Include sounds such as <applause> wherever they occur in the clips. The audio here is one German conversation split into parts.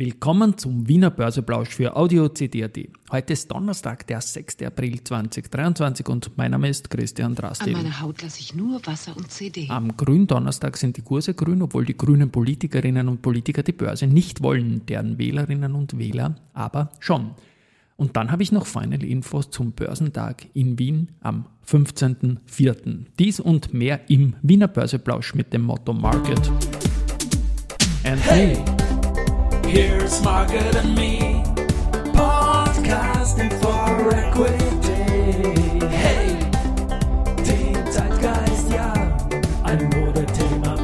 Willkommen zum Wiener Börseplausch für Audio CD.at. Heute ist Donnerstag, der 6. April 2023 und mein Name ist Christian Drastil. An meiner Haut lasse ich nur Wasser und CD. Am Gründonnerstag sind die Kurse grün, obwohl die grünen Politikerinnen und Politiker die Börse nicht wollen, deren Wählerinnen und Wähler aber schon. Und dann habe ich noch Final Infos zum Börsentag in Wien am 15.04. Dies und mehr im Wiener Börseplausch mit dem Motto Market and hey. Here's Margaret and me, podcasting for equity. Hey, den ja, ein Modethema.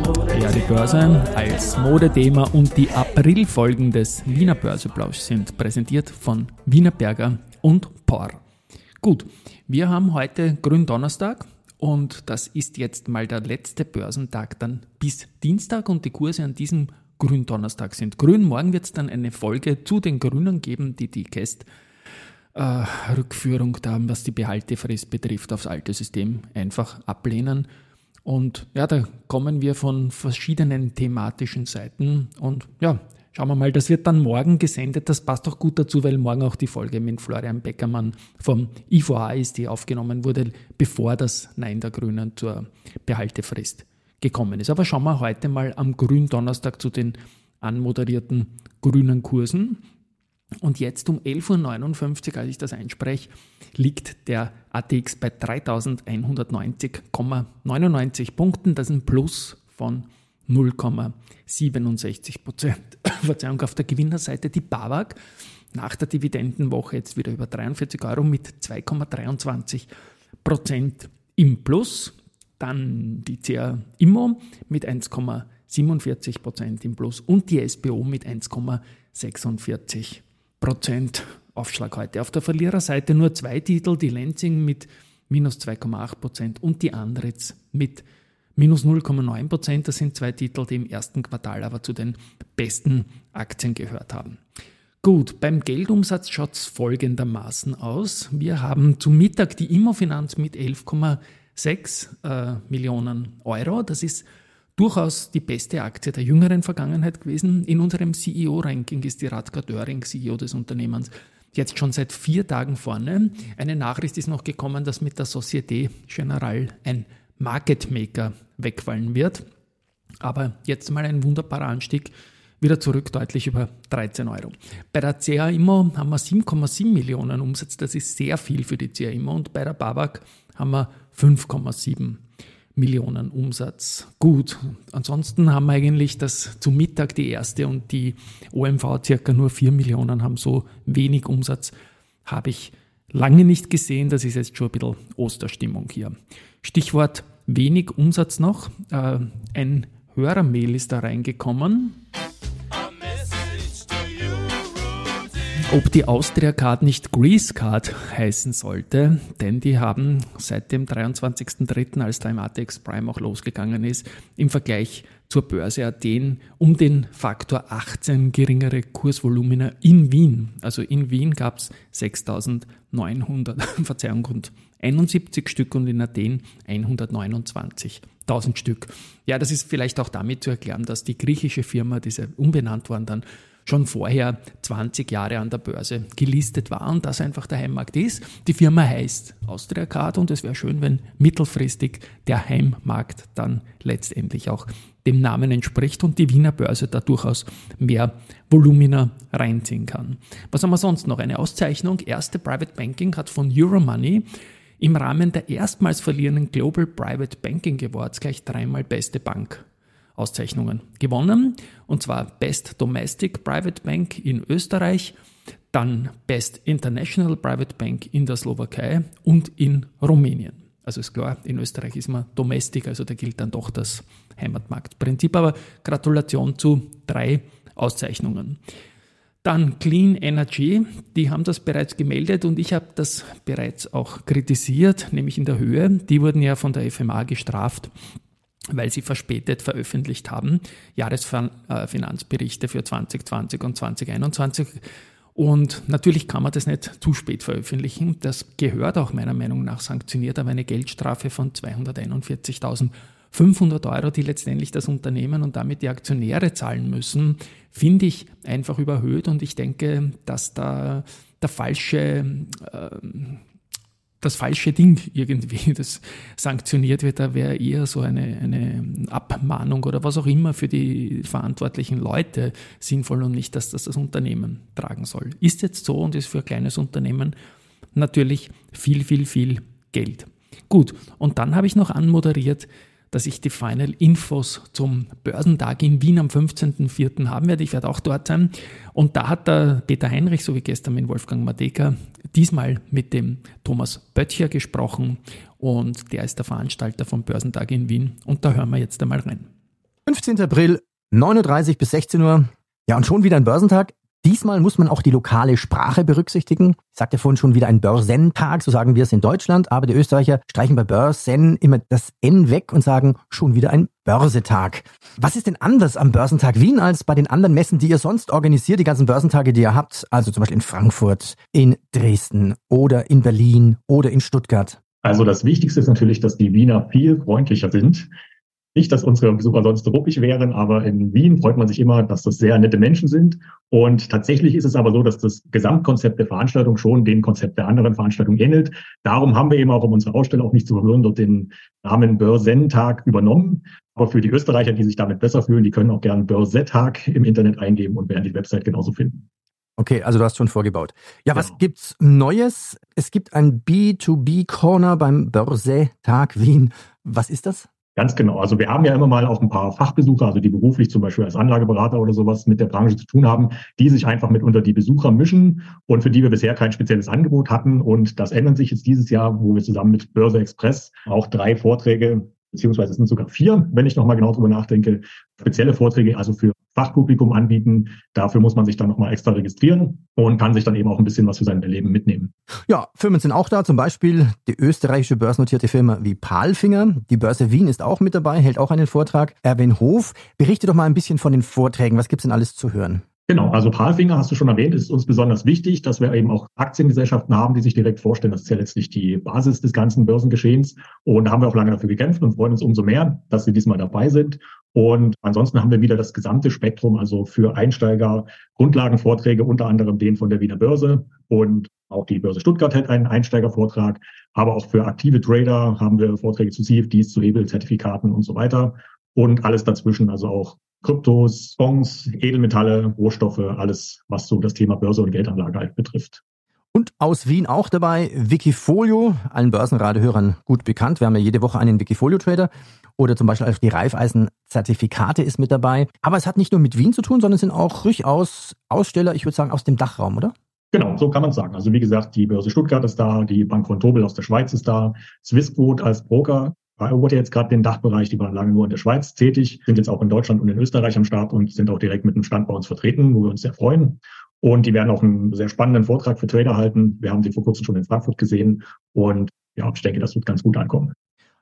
Ja, die Börse als Modethema und die Aprilfolgen des Wiener Börseplausch sind präsentiert von Wiener Berger und Por. Gut, wir haben heute Gründonnerstag und das ist jetzt mal der letzte Börsentag dann bis Dienstag und die Kurse an diesem Gründonnerstag sind. Grün, morgen wird es dann eine Folge zu den Grünen geben, die die Käst äh, Rückführung da, was die Behaltefrist betrifft, aufs alte System einfach ablehnen. Und ja, da kommen wir von verschiedenen thematischen Seiten. Und ja, schauen wir mal, das wird dann morgen gesendet. Das passt auch gut dazu, weil morgen auch die Folge mit Florian Beckermann vom IVA ist, die aufgenommen wurde, bevor das Nein der Grünen zur Behaltefrist gekommen ist. Aber schauen wir heute mal am Gründonnerstag zu den anmoderierten grünen Kursen. Und jetzt um 11.59 Uhr, als ich das einspreche, liegt der ATX bei 3190,99 Punkten. Das ist ein Plus von 0,67 Prozent. <coughs> Verzeihung, auf der Gewinnerseite die BAWAG nach der Dividendenwoche jetzt wieder über 43 Euro mit 2,23 Prozent im Plus. Dann die CA Immo mit 1,47 Prozent im Plus und die SBO mit 1,46 Prozent Aufschlag heute. Auf der Verliererseite nur zwei Titel, die Lenzing mit minus 2,8 Prozent und die Andritz mit minus 0,9 Prozent. Das sind zwei Titel, die im ersten Quartal aber zu den besten Aktien gehört haben. Gut, beim Geldumsatz schaut es folgendermaßen aus. Wir haben zum Mittag die Immofinanz mit 11,7 6 äh, Millionen Euro. Das ist durchaus die beste Aktie der jüngeren Vergangenheit gewesen. In unserem CEO-Ranking ist die Radka Döring, CEO des Unternehmens, jetzt schon seit vier Tagen vorne. Eine Nachricht ist noch gekommen, dass mit der Societe Generale ein Market Maker wegfallen wird. Aber jetzt mal ein wunderbarer Anstieg, wieder zurück deutlich über 13 Euro. Bei der CA Immo haben wir 7,7 Millionen Umsatz, das ist sehr viel für die CA Immo und bei der Babak haben wir 5,7 Millionen Umsatz. Gut, ansonsten haben wir eigentlich das zu Mittag die erste und die OMV circa nur 4 Millionen haben so wenig Umsatz, habe ich lange nicht gesehen. Das ist jetzt schon ein bisschen Osterstimmung hier. Stichwort wenig Umsatz noch. Äh, ein Hörermail ist da reingekommen. Ob die Austria Card nicht Grease Card heißen sollte, denn die haben seit dem 23.03., als der Prime auch losgegangen ist, im Vergleich zur Börse Athen um den Faktor 18 geringere Kursvolumina in Wien. Also in Wien gab es 6.900, Verzeihung, rund 71 Stück und in Athen 129.000 Stück. Ja, das ist vielleicht auch damit zu erklären, dass die griechische Firma, diese umbenannt worden dann, schon vorher 20 Jahre an der Börse gelistet war und das einfach der Heimmarkt ist. Die Firma heißt Austria Card und es wäre schön, wenn mittelfristig der Heimmarkt dann letztendlich auch dem Namen entspricht und die Wiener Börse da durchaus mehr Volumina reinziehen kann. Was haben wir sonst noch? Eine Auszeichnung. Erste Private Banking hat von Euromoney im Rahmen der erstmals verlierenden Global Private Banking Awards gleich dreimal beste Bank Auszeichnungen gewonnen. Und zwar Best Domestic Private Bank in Österreich, dann Best International Private Bank in der Slowakei und in Rumänien. Also ist klar, in Österreich ist man Domestic, also da gilt dann doch das Heimatmarktprinzip. Aber Gratulation zu drei Auszeichnungen. Dann Clean Energy, die haben das bereits gemeldet und ich habe das bereits auch kritisiert, nämlich in der Höhe. Die wurden ja von der FMA gestraft weil sie verspätet veröffentlicht haben, Jahresfinanzberichte für 2020 und 2021. Und natürlich kann man das nicht zu spät veröffentlichen. Das gehört auch meiner Meinung nach sanktioniert, aber eine Geldstrafe von 241.500 500 Euro, die letztendlich das Unternehmen und damit die Aktionäre zahlen müssen, finde ich einfach überhöht und ich denke, dass da der falsche, äh, das falsche Ding irgendwie, <laughs> das sanktioniert wird, da wäre eher so eine, eine Abmahnung oder was auch immer für die verantwortlichen Leute sinnvoll und nicht, dass das das Unternehmen tragen soll. Ist jetzt so und ist für ein kleines Unternehmen natürlich viel, viel, viel Geld. Gut, und dann habe ich noch anmoderiert, dass ich die Final Infos zum Börsentag in Wien am 15.04. haben werde. Ich werde auch dort sein. Und da hat der Peter Heinrich, so wie gestern mit Wolfgang Mateka, diesmal mit dem Thomas Böttcher gesprochen. Und der ist der Veranstalter vom Börsentag in Wien. Und da hören wir jetzt einmal rein. 15. April, 9.30 Uhr bis 16 Uhr. Ja, und schon wieder ein Börsentag. Diesmal muss man auch die lokale Sprache berücksichtigen. Ich sagte vorhin schon wieder ein Börsentag, so sagen wir es in Deutschland, aber die Österreicher streichen bei Börsen immer das N weg und sagen schon wieder ein Börsetag. Was ist denn anders am Börsentag Wien als bei den anderen Messen, die ihr sonst organisiert, die ganzen Börsentage, die ihr habt, also zum Beispiel in Frankfurt, in Dresden oder in Berlin oder in Stuttgart? Also das Wichtigste ist natürlich, dass die Wiener viel freundlicher sind. Nicht, dass unsere Besucher sonst ruppig wären, aber in Wien freut man sich immer, dass das sehr nette Menschen sind. Und tatsächlich ist es aber so, dass das Gesamtkonzept der Veranstaltung schon dem Konzept der anderen Veranstaltung ähnelt. Darum haben wir eben auch, um unsere Ausstellung auch nicht zu verwirren, dort den Namen Börsentag übernommen. Aber für die Österreicher, die sich damit besser fühlen, die können auch gerne Börsetag im Internet eingeben und werden die Website genauso finden. Okay, also du hast schon vorgebaut. Ja, genau. was gibt's Neues? Es gibt ein B2B-Corner beim Börsetag Wien. Was ist das? Ganz genau. Also wir haben ja immer mal auch ein paar Fachbesucher, also die beruflich zum Beispiel als Anlageberater oder sowas mit der Branche zu tun haben, die sich einfach mit unter die Besucher mischen und für die wir bisher kein spezielles Angebot hatten. Und das ändert sich jetzt dieses Jahr, wo wir zusammen mit Börse Express auch drei Vorträge beziehungsweise es sind sogar vier, wenn ich nochmal genau drüber nachdenke, spezielle Vorträge, also für Fachpublikum anbieten. Dafür muss man sich dann nochmal extra registrieren und kann sich dann eben auch ein bisschen was für sein Leben mitnehmen. Ja, Firmen sind auch da, zum Beispiel die österreichische börsennotierte Firma wie Palfinger. Die Börse Wien ist auch mit dabei, hält auch einen Vortrag. Erwin Hof, berichte doch mal ein bisschen von den Vorträgen. Was gibt's denn alles zu hören? Genau, also Palfinger hast du schon erwähnt, ist uns besonders wichtig, dass wir eben auch Aktiengesellschaften haben, die sich direkt vorstellen. Das ist ja letztlich die Basis des ganzen Börsengeschehens. Und da haben wir auch lange dafür gekämpft und freuen uns umso mehr, dass sie diesmal dabei sind. Und ansonsten haben wir wieder das gesamte Spektrum, also für Einsteiger Grundlagenvorträge, unter anderem den von der Wiener Börse und auch die Börse Stuttgart hat einen Einsteigervortrag. Aber auch für aktive Trader haben wir Vorträge zu CFDs, zu Hebelzertifikaten und so weiter. Und alles dazwischen, also auch Kryptos, Fonds, Edelmetalle, Rohstoffe, alles, was so das Thema Börse und Geldanlage halt betrifft. Und aus Wien auch dabei Wikifolio, allen Börsenradehörern gut bekannt. Wir haben ja jede Woche einen Wikifolio-Trader oder zum Beispiel auch die Reifeisen-Zertifikate ist mit dabei. Aber es hat nicht nur mit Wien zu tun, sondern es sind auch durchaus Aussteller, ich würde sagen, aus dem Dachraum, oder? Genau, so kann man sagen. Also wie gesagt, die Börse Stuttgart ist da, die Bank von Tobel aus der Schweiz ist da, Swissquote als Broker erobert jetzt gerade den Dachbereich, die waren lange nur in der Schweiz tätig, sind jetzt auch in Deutschland und in Österreich am Start und sind auch direkt mit einem Stand bei uns vertreten, wo wir uns sehr freuen. Und die werden auch einen sehr spannenden Vortrag für Trader halten. Wir haben sie vor kurzem schon in Frankfurt gesehen und ja, ich denke, das wird ganz gut ankommen.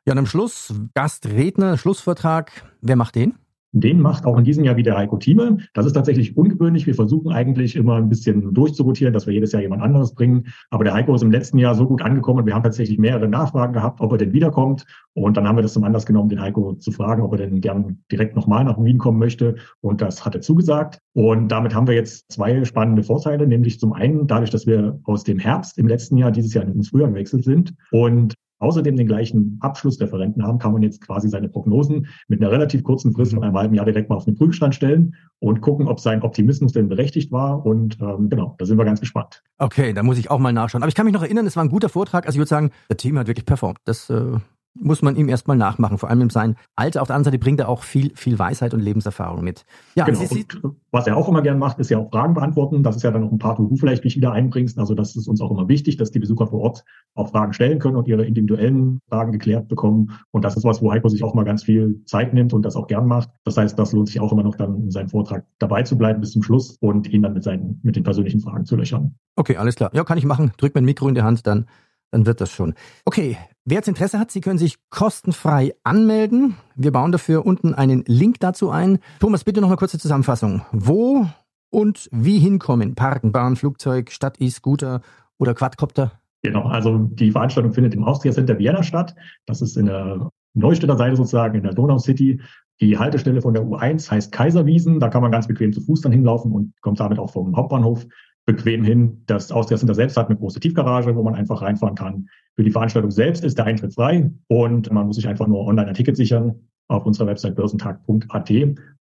Ja, und am Schluss Gastredner, Schlussvortrag. Wer macht den? Den macht auch in diesem Jahr wieder Heiko Thieme. Das ist tatsächlich ungewöhnlich. Wir versuchen eigentlich immer ein bisschen durchzurotieren, dass wir jedes Jahr jemand anderes bringen. Aber der Heiko ist im letzten Jahr so gut angekommen. Wir haben tatsächlich mehrere Nachfragen gehabt, ob er denn wiederkommt. Und dann haben wir das zum Anlass genommen, den Heiko zu fragen, ob er denn gern direkt nochmal nach Wien kommen möchte. Und das hat er zugesagt. Und damit haben wir jetzt zwei spannende Vorteile, nämlich zum einen dadurch, dass wir aus dem Herbst im letzten Jahr dieses Jahr ins Frühjahr gewechselt sind und außerdem den gleichen Abschlussreferenten haben, kann man jetzt quasi seine Prognosen mit einer relativ kurzen Frist von einem halben Jahr direkt mal auf den Prüfstand stellen und gucken, ob sein Optimismus denn berechtigt war. Und ähm, genau, da sind wir ganz gespannt. Okay, da muss ich auch mal nachschauen. Aber ich kann mich noch erinnern, es war ein guter Vortrag. Also ich würde sagen, das Team hat wirklich performt. Das äh, muss man ihm erstmal nachmachen, vor allem in seinem Alter. Auf der anderen Seite bringt er auch viel, viel Weisheit und Lebenserfahrung mit. Ja, genau. und was er auch immer gern macht, ist ja auch Fragen beantworten. Das ist ja dann noch ein Part, wo du vielleicht mich wieder einbringst. Also das ist uns auch immer wichtig, dass die Besucher vor Ort auch Fragen stellen können und ihre individuellen Fragen geklärt bekommen. Und das ist was, wo Heiko sich auch mal ganz viel Zeit nimmt und das auch gern macht. Das heißt, das lohnt sich auch immer noch dann in seinem Vortrag dabei zu bleiben bis zum Schluss und ihn dann mit seinen, mit den persönlichen Fragen zu löchern. Okay, alles klar. Ja, kann ich machen. Drück mein Mikro in der Hand, dann dann wird das schon. Okay, wer jetzt Interesse hat, Sie können sich kostenfrei anmelden. Wir bauen dafür unten einen Link dazu ein. Thomas, bitte noch eine kurze Zusammenfassung. Wo und wie hinkommen? Parken, Bahn, Flugzeug, Stadt, E-Scooter oder Quadcopter? Genau, also die Veranstaltung findet im Austria Center Vienna statt. Das ist in der Neustädter Seite sozusagen in der Donau City. Die Haltestelle von der U1 heißt Kaiserwiesen. Da kann man ganz bequem zu Fuß dann hinlaufen und kommt damit auch vom Hauptbahnhof bequem hin. Das Austria Center selbst hat eine große Tiefgarage, wo man einfach reinfahren kann. Für die Veranstaltung selbst ist der Eintritt frei und man muss sich einfach nur online ein Ticket sichern auf unserer Website börsentag.at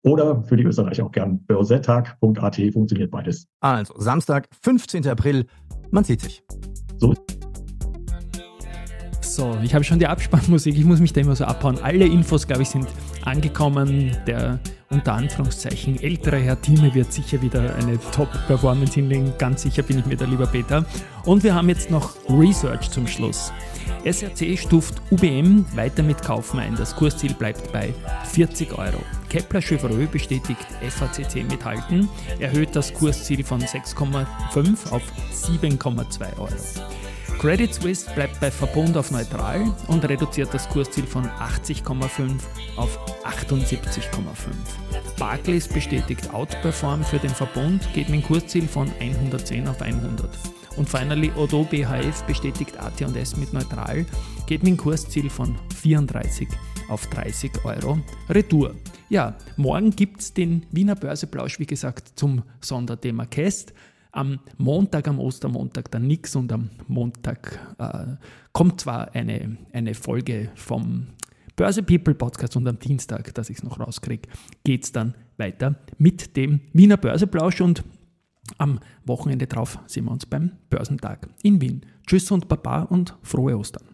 oder für die Österreicher auch gern börsetag.at funktioniert beides. Also Samstag, 15. April, man sieht sich. So. So, ich habe schon die Abspannmusik, ich muss mich da immer so abhauen. Alle Infos, glaube ich, sind angekommen. Der unter Anführungszeichen ältere Herr Thieme wird sicher wieder eine Top-Performance hinlegen. Ganz sicher bin ich mir der lieber Peter. Und wir haben jetzt noch Research zum Schluss. SRC stuft UBM weiter mit Kaufen ein. Das Kursziel bleibt bei 40 Euro. Kepler Chevreux bestätigt FACC mithalten, erhöht das Kursziel von 6,5 auf 7,2 Euro. Credit Suisse bleibt bei Verbund auf neutral und reduziert das Kursziel von 80,5 auf 78,5. Barclays bestätigt Outperform für den Verbund, geht mit dem Kursziel von 110 auf 100. Und finally Odo BHF bestätigt AT&S mit neutral, geht mit dem Kursziel von 34 auf 30 Euro Retour. Ja, morgen gibt es den Wiener Börseplausch, wie gesagt, zum Sonderthema Cast. Am Montag, am Ostermontag dann nichts und am Montag äh, kommt zwar eine, eine Folge vom Börse People Podcast und am Dienstag, dass ich es noch rauskriege, geht es dann weiter mit dem Wiener Börseplausch und am Wochenende drauf sehen wir uns beim Börsentag in Wien. Tschüss und Baba und frohe Ostern.